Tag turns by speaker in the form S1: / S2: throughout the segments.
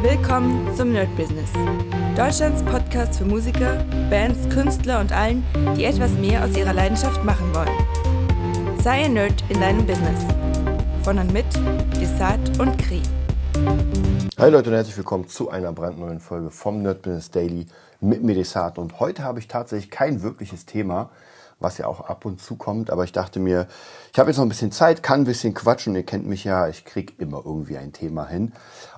S1: Willkommen zum Nerd Business. Deutschlands Podcast für Musiker, Bands, Künstler und allen, die etwas mehr aus ihrer Leidenschaft machen wollen. Sei ein Nerd in deinem Business. Von und mit Desart und Kri.
S2: Hi Leute und herzlich willkommen zu einer brandneuen Folge vom Nerd Business Daily mit mir Desart. Und heute habe ich tatsächlich kein wirkliches Thema, was ja auch ab und zu kommt. Aber ich dachte mir, ich habe jetzt noch ein bisschen Zeit, kann ein bisschen quatschen. Ihr kennt mich ja, ich kriege immer irgendwie ein Thema hin.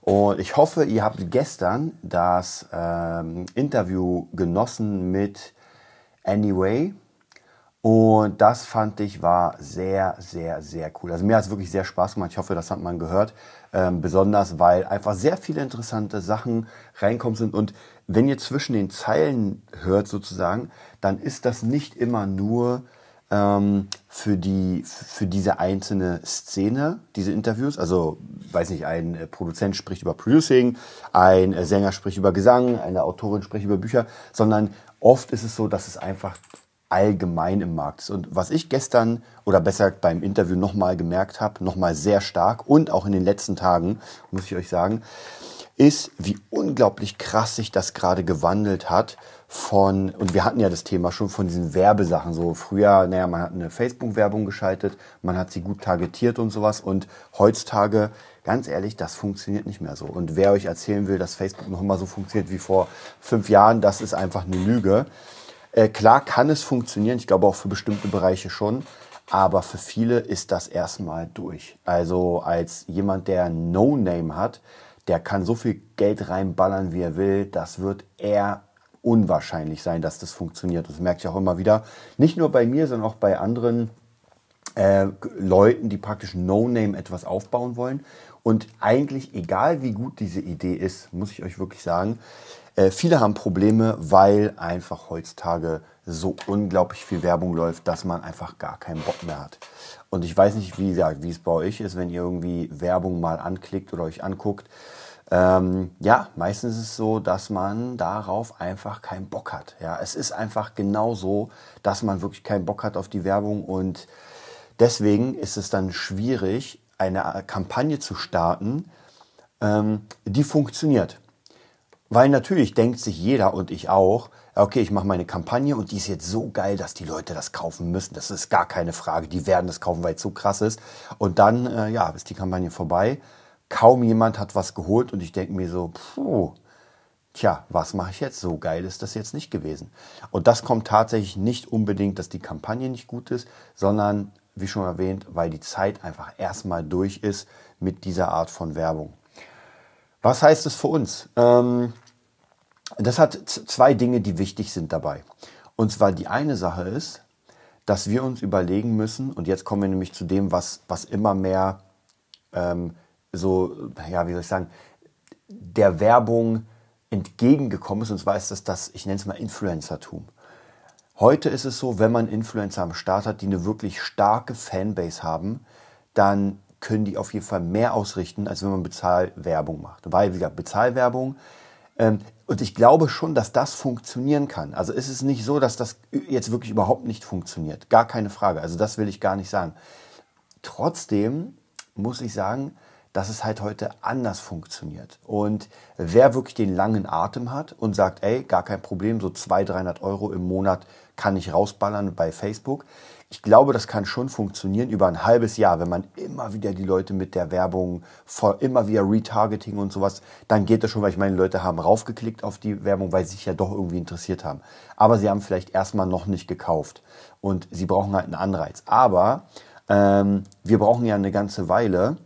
S2: Und ich hoffe, ihr habt gestern das ähm, Interview genossen mit Anyway. Und das fand ich war sehr, sehr, sehr cool. Also mir hat es wirklich sehr Spaß gemacht. Ich hoffe, das hat man gehört. Ähm, besonders, weil einfach sehr viele interessante Sachen reinkommen sind. Und wenn ihr zwischen den Zeilen hört sozusagen, dann ist das nicht immer nur ähm, für, die, für diese einzelne Szene, diese Interviews. Also, weiß nicht, ein äh, Produzent spricht über Producing, ein äh, Sänger spricht über Gesang, eine Autorin spricht über Bücher, sondern oft ist es so, dass es einfach allgemein im Markt ist. Und was ich gestern oder besser beim Interview nochmal gemerkt habe, nochmal sehr stark und auch in den letzten Tagen, muss ich euch sagen, ist, wie unglaublich krass sich das gerade gewandelt hat von, und wir hatten ja das Thema schon von diesen Werbesachen, so früher, naja, man hat eine Facebook-Werbung geschaltet, man hat sie gut targetiert und sowas und heutzutage, ganz ehrlich, das funktioniert nicht mehr so. Und wer euch erzählen will, dass Facebook noch immer so funktioniert wie vor fünf Jahren, das ist einfach eine Lüge. Äh, klar kann es funktionieren, ich glaube auch für bestimmte Bereiche schon, aber für viele ist das erstmal durch. Also als jemand, der No-Name hat, der kann so viel Geld reinballern, wie er will, das wird eher unwahrscheinlich sein, dass das funktioniert. Das merke ich auch immer wieder. Nicht nur bei mir, sondern auch bei anderen äh, Leuten, die praktisch No-Name etwas aufbauen wollen. Und eigentlich, egal wie gut diese Idee ist, muss ich euch wirklich sagen, äh, viele haben Probleme, weil einfach heutzutage so unglaublich viel Werbung läuft, dass man einfach gar keinen Bock mehr hat. Und ich weiß nicht, wie, ja, wie es bei euch ist, wenn ihr irgendwie Werbung mal anklickt oder euch anguckt. Ähm, ja, meistens ist es so, dass man darauf einfach keinen Bock hat. Ja, es ist einfach genau so, dass man wirklich keinen Bock hat auf die Werbung und deswegen ist es dann schwierig, eine Kampagne zu starten, ähm, die funktioniert. Weil natürlich denkt sich jeder und ich auch, okay, ich mache meine Kampagne und die ist jetzt so geil, dass die Leute das kaufen müssen. Das ist gar keine Frage. Die werden das kaufen, weil es so krass ist. Und dann, äh, ja, ist die Kampagne vorbei kaum jemand hat was geholt und ich denke mir so, puh, tja, was mache ich jetzt? So geil ist das jetzt nicht gewesen. Und das kommt tatsächlich nicht unbedingt, dass die Kampagne nicht gut ist, sondern, wie schon erwähnt, weil die Zeit einfach erstmal durch ist mit dieser Art von Werbung. Was heißt es für uns? Ähm, das hat zwei Dinge, die wichtig sind dabei. Und zwar die eine Sache ist, dass wir uns überlegen müssen, und jetzt kommen wir nämlich zu dem, was, was immer mehr ähm, so, ja, wie soll ich sagen, der Werbung entgegengekommen ist. Und zwar ist das das, ich nenne es mal Influencertum. Heute ist es so, wenn man Influencer am Start hat, die eine wirklich starke Fanbase haben, dann können die auf jeden Fall mehr ausrichten, als wenn man Bezahlwerbung macht. Weil, wie gesagt, Bezahlwerbung, ähm, und ich glaube schon, dass das funktionieren kann. Also ist es nicht so, dass das jetzt wirklich überhaupt nicht funktioniert. Gar keine Frage. Also das will ich gar nicht sagen. Trotzdem muss ich sagen, dass es halt heute anders funktioniert. Und wer wirklich den langen Atem hat und sagt, ey, gar kein Problem, so 200, 300 Euro im Monat kann ich rausballern bei Facebook. Ich glaube, das kann schon funktionieren über ein halbes Jahr, wenn man immer wieder die Leute mit der Werbung, immer wieder Retargeting und sowas, dann geht das schon, weil ich meine, Leute haben raufgeklickt auf die Werbung, weil sie sich ja doch irgendwie interessiert haben. Aber sie haben vielleicht erstmal noch nicht gekauft und sie brauchen halt einen Anreiz. Aber ähm, wir brauchen ja eine ganze Weile,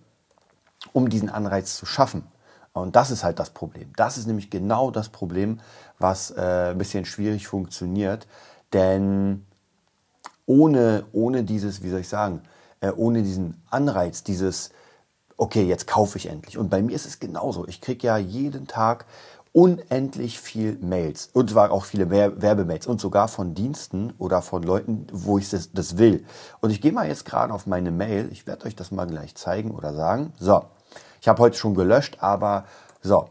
S2: um diesen Anreiz zu schaffen. Und das ist halt das Problem. Das ist nämlich genau das Problem, was äh, ein bisschen schwierig funktioniert. Denn ohne, ohne dieses, wie soll ich sagen, äh, ohne diesen Anreiz, dieses, okay, jetzt kaufe ich endlich. Und bei mir ist es genauso. Ich kriege ja jeden Tag unendlich viel Mails und zwar auch viele Werbemails und sogar von Diensten oder von Leuten, wo ich das, das will. Und ich gehe mal jetzt gerade auf meine Mail. Ich werde euch das mal gleich zeigen oder sagen. So, ich habe heute schon gelöscht, aber so.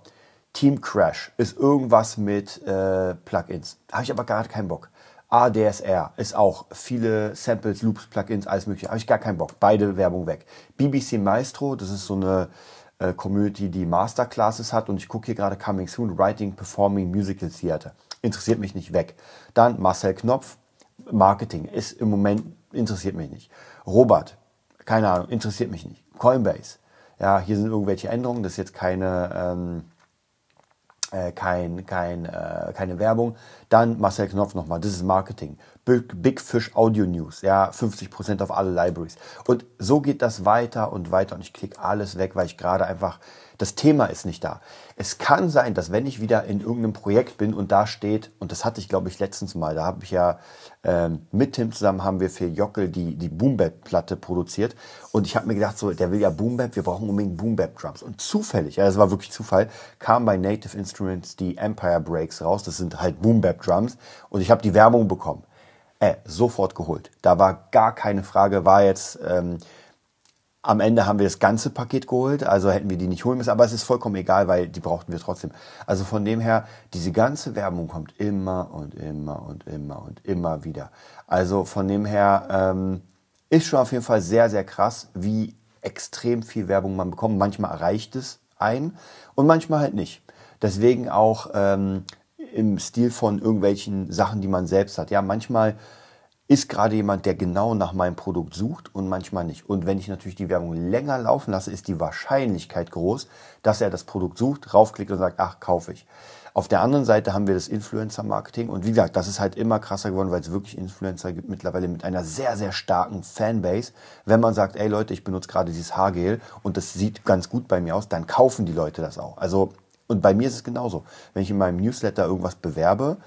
S2: Team Crash ist irgendwas mit äh, Plugins. Habe ich aber gar keinen Bock. ADSR ist auch viele Samples, Loops, Plugins, alles mögliche. Habe ich gar keinen Bock. Beide Werbung weg. BBC Maestro, das ist so eine äh, Community, die Masterclasses hat und ich gucke hier gerade Coming Soon, Writing, Performing, Musical Theater. Interessiert mich nicht weg. Dann Marcel Knopf, Marketing, ist im Moment, interessiert mich nicht. Robert, keine Ahnung, interessiert mich nicht. Coinbase, ja, hier sind irgendwelche Änderungen, das ist jetzt keine, ähm, äh, kein, kein, äh, keine Werbung. Dann Marcel Knopf nochmal, das ist Marketing. Big, Big Fish Audio News, ja, 50% auf alle Libraries. Und so geht das weiter und weiter und ich klicke alles weg, weil ich gerade einfach das Thema ist nicht da. Es kann sein, dass wenn ich wieder in irgendeinem Projekt bin und da steht, und das hatte ich glaube ich letztens mal, da habe ich ja ähm, mit Tim zusammen haben wir für Jockel die, die Boombap-Platte produziert und ich habe mir gedacht, so, der will ja Boombap, wir brauchen unbedingt Boombap-Drums. Und zufällig, ja, das war wirklich Zufall, kam bei Native Instruments die Empire Breaks raus, das sind halt Boombap-Drums und ich habe die Werbung bekommen. Äh, sofort geholt. Da war gar keine Frage, war jetzt... Ähm, am Ende haben wir das ganze Paket geholt, also hätten wir die nicht holen müssen, aber es ist vollkommen egal, weil die brauchten wir trotzdem. Also von dem her, diese ganze Werbung kommt immer und immer und immer und immer wieder. Also von dem her ähm, ist schon auf jeden Fall sehr, sehr krass, wie extrem viel Werbung man bekommt. Manchmal erreicht es ein und manchmal halt nicht. Deswegen auch ähm, im Stil von irgendwelchen Sachen, die man selbst hat. Ja, manchmal ist gerade jemand, der genau nach meinem Produkt sucht und manchmal nicht. Und wenn ich natürlich die Werbung länger laufen lasse, ist die Wahrscheinlichkeit groß, dass er das Produkt sucht, raufklickt und sagt, ach, kaufe ich. Auf der anderen Seite haben wir das Influencer-Marketing und wie gesagt, das ist halt immer krasser geworden, weil es wirklich Influencer gibt mittlerweile mit einer sehr, sehr starken Fanbase. Wenn man sagt, ey Leute, ich benutze gerade dieses Haargel und das sieht ganz gut bei mir aus, dann kaufen die Leute das auch. Also, und bei mir ist es genauso. Wenn ich in meinem Newsletter irgendwas bewerbe,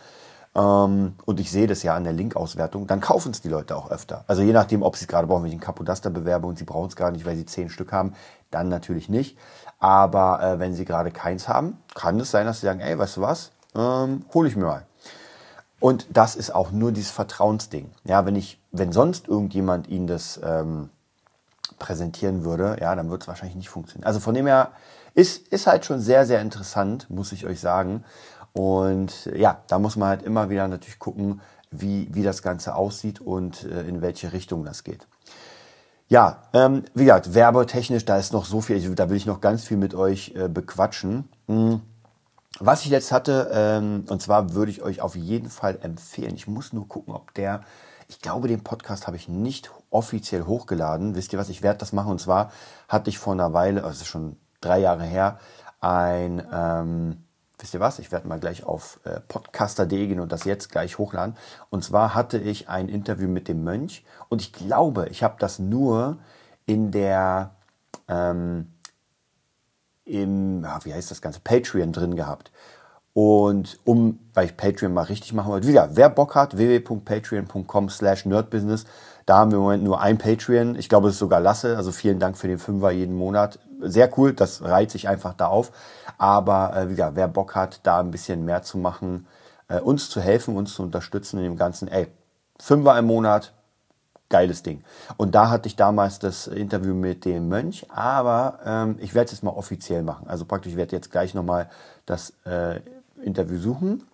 S2: ähm, und ich sehe das ja an der Linkauswertung, dann kaufen es die Leute auch öfter. Also je nachdem, ob sie es gerade brauchen, wenn ich einen Capodaster bewerbe und sie brauchen es gar nicht, weil sie zehn Stück haben, dann natürlich nicht. Aber äh, wenn sie gerade keins haben, kann es sein, dass sie sagen, ey, weißt du was, ähm, hole ich mir mal. Und das ist auch nur dieses Vertrauensding. Ja, wenn ich, wenn sonst irgendjemand ihnen das ähm, präsentieren würde, ja, dann wird es wahrscheinlich nicht funktionieren. Also von dem her ist, ist halt schon sehr, sehr interessant, muss ich euch sagen. Und ja, da muss man halt immer wieder natürlich gucken, wie, wie das Ganze aussieht und äh, in welche Richtung das geht. Ja, ähm, wie gesagt, werbetechnisch, da ist noch so viel, da will ich noch ganz viel mit euch äh, bequatschen. Hm. Was ich jetzt hatte, ähm, und zwar würde ich euch auf jeden Fall empfehlen, ich muss nur gucken, ob der, ich glaube, den Podcast habe ich nicht offiziell hochgeladen. Wisst ihr was, ich werde das machen. Und zwar hatte ich vor einer Weile, also schon drei Jahre her, ein... Ähm, wisst ihr was, ich werde mal gleich auf äh, podcaster.de gehen und das jetzt gleich hochladen. Und zwar hatte ich ein Interview mit dem Mönch und ich glaube, ich habe das nur in der, ähm, im, ja, wie heißt das Ganze, Patreon drin gehabt. Und um, weil ich Patreon mal richtig machen wollte, wieder, wer Bock hat, www.patreon.com slash nerdbusiness, da haben wir im Moment nur ein Patreon. Ich glaube, es ist sogar Lasse. Also vielen Dank für den Fünfer jeden Monat. Sehr cool, das reiht sich einfach da auf. Aber äh, wieder, wer Bock hat, da ein bisschen mehr zu machen, äh, uns zu helfen, uns zu unterstützen in dem Ganzen, ey, Fünfer im Monat, geiles Ding. Und da hatte ich damals das Interview mit dem Mönch, aber ähm, ich werde es jetzt mal offiziell machen. Also praktisch, ich werde jetzt gleich nochmal das äh, Interview suchen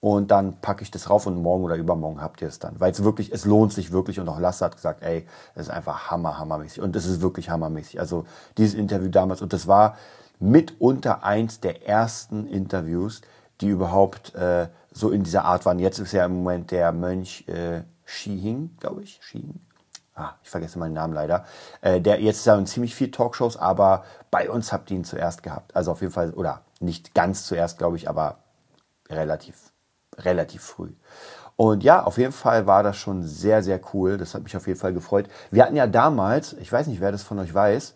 S2: und dann packe ich das rauf und morgen oder übermorgen habt ihr es dann. Weil es wirklich, es lohnt sich wirklich und auch Lasse hat gesagt, ey, es ist einfach hammer, hammermäßig. Und es ist wirklich hammermäßig. Also dieses Interview damals und das war mitunter eins der ersten Interviews, die überhaupt äh, so in dieser Art waren. Jetzt ist ja im Moment der Mönch äh, Shihing, glaube ich, Shihing. Ah, ich vergesse meinen Namen leider. Äh, der jetzt ist ja in ziemlich viel Talkshows, aber bei uns habt ihr ihn zuerst gehabt. Also auf jeden Fall, oder nicht ganz zuerst, glaube ich, aber relativ, relativ früh. Und ja, auf jeden Fall war das schon sehr, sehr cool. Das hat mich auf jeden Fall gefreut. Wir hatten ja damals, ich weiß nicht, wer das von euch weiß,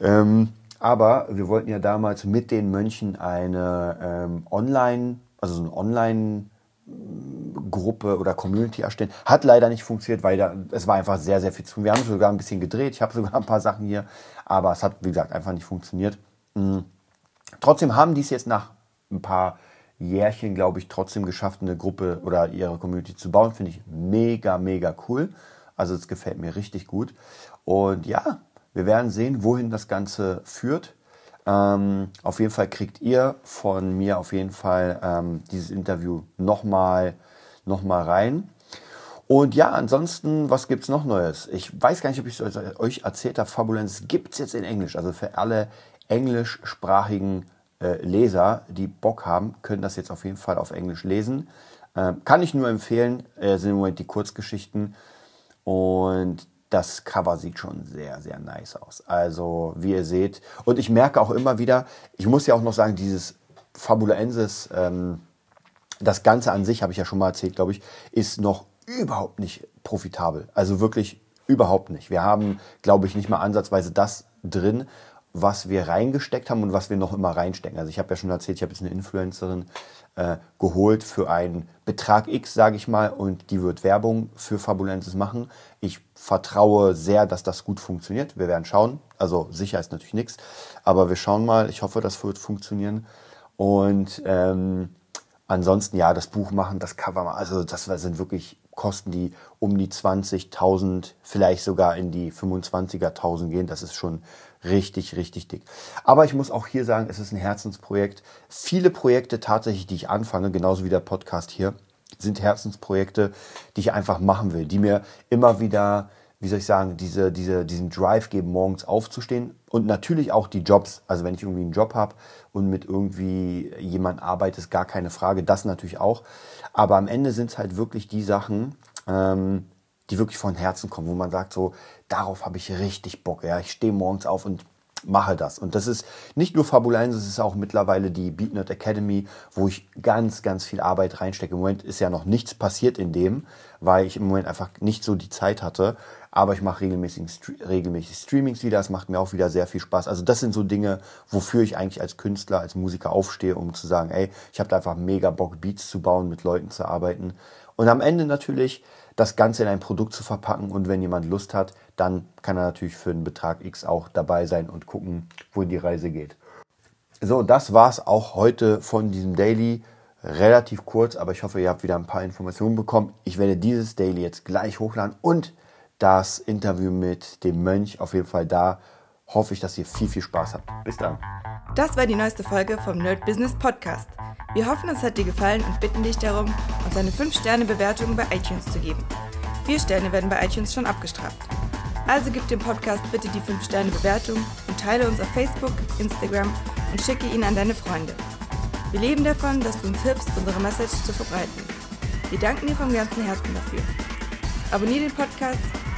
S2: ähm, aber wir wollten ja damals mit den Mönchen eine ähm, Online, also so eine Online- Gruppe oder Community erstellen. Hat leider nicht funktioniert, weil da, es war einfach sehr, sehr viel zu tun. Wir haben sogar ein bisschen gedreht. Ich habe sogar ein paar Sachen hier, aber es hat, wie gesagt, einfach nicht funktioniert. Mhm. Trotzdem haben die es jetzt nach ein paar Jährchen, glaube ich, trotzdem geschafft, eine Gruppe oder ihre Community zu bauen. Finde ich mega, mega cool. Also es gefällt mir richtig gut. Und ja, wir werden sehen, wohin das Ganze führt. Ähm, auf jeden Fall kriegt ihr von mir auf jeden Fall ähm, dieses Interview nochmal noch mal rein. Und ja, ansonsten, was gibt es noch Neues? Ich weiß gar nicht, ob ich euch erzählt habe. Fabulenz gibt es jetzt in Englisch. Also für alle englischsprachigen äh, Leser, die Bock haben, können das jetzt auf jeden Fall auf Englisch lesen. Ähm, kann ich nur empfehlen, äh, sind im Moment die Kurzgeschichten. Und das Cover sieht schon sehr, sehr nice aus. Also, wie ihr seht. Und ich merke auch immer wieder, ich muss ja auch noch sagen, dieses Fabulaensis, ähm, das Ganze an sich, habe ich ja schon mal erzählt, glaube ich, ist noch überhaupt nicht profitabel. Also wirklich überhaupt nicht. Wir haben, glaube ich, nicht mal ansatzweise das drin, was wir reingesteckt haben und was wir noch immer reinstecken. Also ich habe ja schon erzählt, ich habe jetzt eine Influencerin äh, geholt für einen Betrag X, sage ich mal, und die wird Werbung für Fabulensis machen. Ich vertraue sehr, dass das gut funktioniert. Wir werden schauen. Also sicher ist natürlich nichts, aber wir schauen mal. Ich hoffe, das wird funktionieren. Und ähm, ansonsten ja, das Buch machen, das Cover machen, also das sind wirklich Kosten, die um die 20.000, vielleicht sogar in die 25er.000 gehen. Das ist schon richtig, richtig dick. Aber ich muss auch hier sagen, es ist ein Herzensprojekt. Viele Projekte tatsächlich, die ich anfange, genauso wie der Podcast hier, sind Herzensprojekte, die ich einfach machen will, die mir immer wieder, wie soll ich sagen, diese, diese, diesen Drive geben, morgens aufzustehen und natürlich auch die Jobs. Also wenn ich irgendwie einen Job habe und mit irgendwie jemand arbeite, ist gar keine Frage, das natürlich auch. Aber am Ende sind es halt wirklich die Sachen, ähm, die wirklich von Herzen kommen, wo man sagt, so, darauf habe ich richtig Bock. Ja, ich stehe morgens auf und mache das. Und das ist nicht nur Fabul 1, es ist auch mittlerweile die BeatNet Academy, wo ich ganz, ganz viel Arbeit reinstecke. Im Moment ist ja noch nichts passiert in dem, weil ich im Moment einfach nicht so die Zeit hatte. Aber ich mache regelmäßig, regelmäßig Streamings wieder. Es macht mir auch wieder sehr viel Spaß. Also das sind so Dinge, wofür ich eigentlich als Künstler, als Musiker aufstehe, um zu sagen, ey, ich habe da einfach mega Bock, Beats zu bauen, mit Leuten zu arbeiten. Und am Ende natürlich das Ganze in ein Produkt zu verpacken und wenn jemand Lust hat, dann kann er natürlich für einen Betrag X auch dabei sein und gucken, wohin die Reise geht. So, das war es auch heute von diesem Daily. Relativ kurz, aber ich hoffe, ihr habt wieder ein paar Informationen bekommen. Ich werde dieses Daily jetzt gleich hochladen und das Interview mit dem Mönch auf jeden Fall da. Hoffe ich, dass ihr viel, viel Spaß habt. Bis dann.
S1: Das war die neueste Folge vom Nerd Business Podcast. Wir hoffen, es hat dir gefallen und bitten dich darum, uns eine 5-Sterne-Bewertung bei iTunes zu geben. Vier Sterne werden bei iTunes schon abgestraft. Also gib dem Podcast bitte die 5-Sterne-Bewertung und teile uns auf Facebook, Instagram und schicke ihn an deine Freunde. Wir leben davon, dass du uns hilfst, unsere Message zu verbreiten. Wir danken dir vom ganzen Herzen dafür. Abonnier den Podcast,